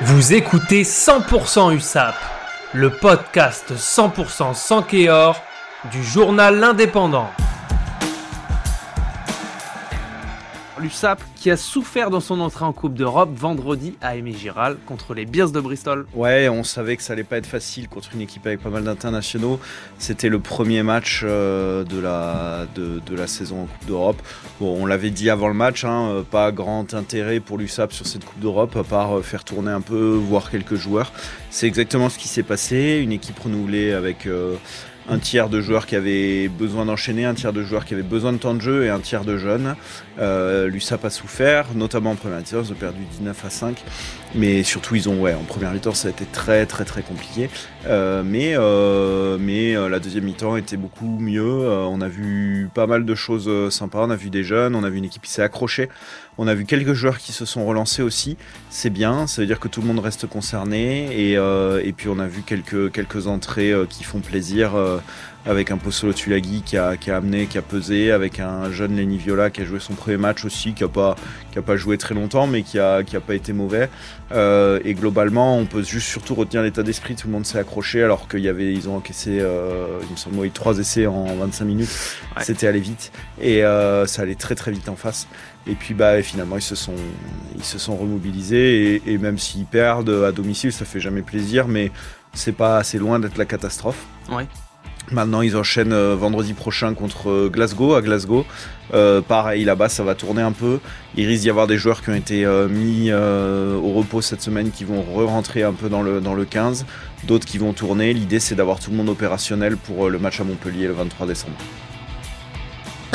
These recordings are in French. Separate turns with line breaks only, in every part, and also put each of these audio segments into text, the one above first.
Vous écoutez 100% USAP, le podcast 100% sans Kéor du journal L'Indépendant. L'USAP qui a souffert dans son entrée en Coupe d'Europe vendredi à Aimé Giral contre les Bears de Bristol.
Ouais, on savait que ça allait pas être facile contre une équipe avec pas mal d'internationaux. C'était le premier match euh, de, la, saison en Coupe d'Europe. Bon, on l'avait dit avant le match, hein, euh, pas grand intérêt pour l'USAP sur cette Coupe d'Europe, à part euh, faire tourner un peu, voir quelques joueurs. C'est exactement ce qui s'est passé. Une équipe renouvelée avec un tiers de joueurs qui avaient besoin d'enchaîner, un tiers de joueurs qui avaient besoin de temps de jeu et un tiers de jeunes. Euh, L'USAP a souffert, notamment en première mi-temps, ils ont perdu 19 à 5. Mais surtout, ils ont, ouais, en première mi-temps, ça a été très, très, très compliqué. Euh, mais euh, mais euh, la deuxième mi-temps était beaucoup mieux. On a vu pas mal de choses sympas. On a vu des jeunes, on a vu une équipe qui s'est accrochée. On a vu quelques joueurs qui se sont relancés aussi. C'est bien, ça veut dire que tout le monde reste concerné. Et, et puis, on a vu quelques, quelques entrées qui font plaisir avec un Pozzolo Tulagi qui a, qui a amené, qui a pesé, avec un jeune Lenny Viola qui a joué son premier match aussi, qui a pas, qui a pas joué très longtemps, mais qui a, qui a pas été mauvais. Euh, et globalement, on peut juste surtout retenir l'état d'esprit. Tout le monde s'est accroché, alors qu'il y avait, ils ont encaissé, euh, il me semble, trois essais en 25 minutes. Ouais. C'était allé vite et euh, ça allait très très vite en face. Et puis bah finalement ils se sont ils se sont remobilisés et, et même s'ils perdent à domicile, ça fait jamais plaisir, mais c'est pas assez loin d'être la catastrophe.
Ouais.
Maintenant, ils enchaînent euh, vendredi prochain contre euh, Glasgow, à Glasgow. Euh, pareil, là-bas, ça va tourner un peu. Il risque d'y avoir des joueurs qui ont été euh, mis euh, au repos cette semaine qui vont re-rentrer un peu dans le, dans le 15. D'autres qui vont tourner. L'idée, c'est d'avoir tout le monde opérationnel pour le match à Montpellier le 23 décembre.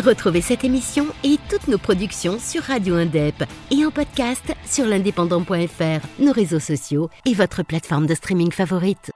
Retrouvez cette émission et toutes nos productions sur Radio Indep et en podcast sur l'indépendant.fr, nos réseaux sociaux et votre plateforme de streaming favorite.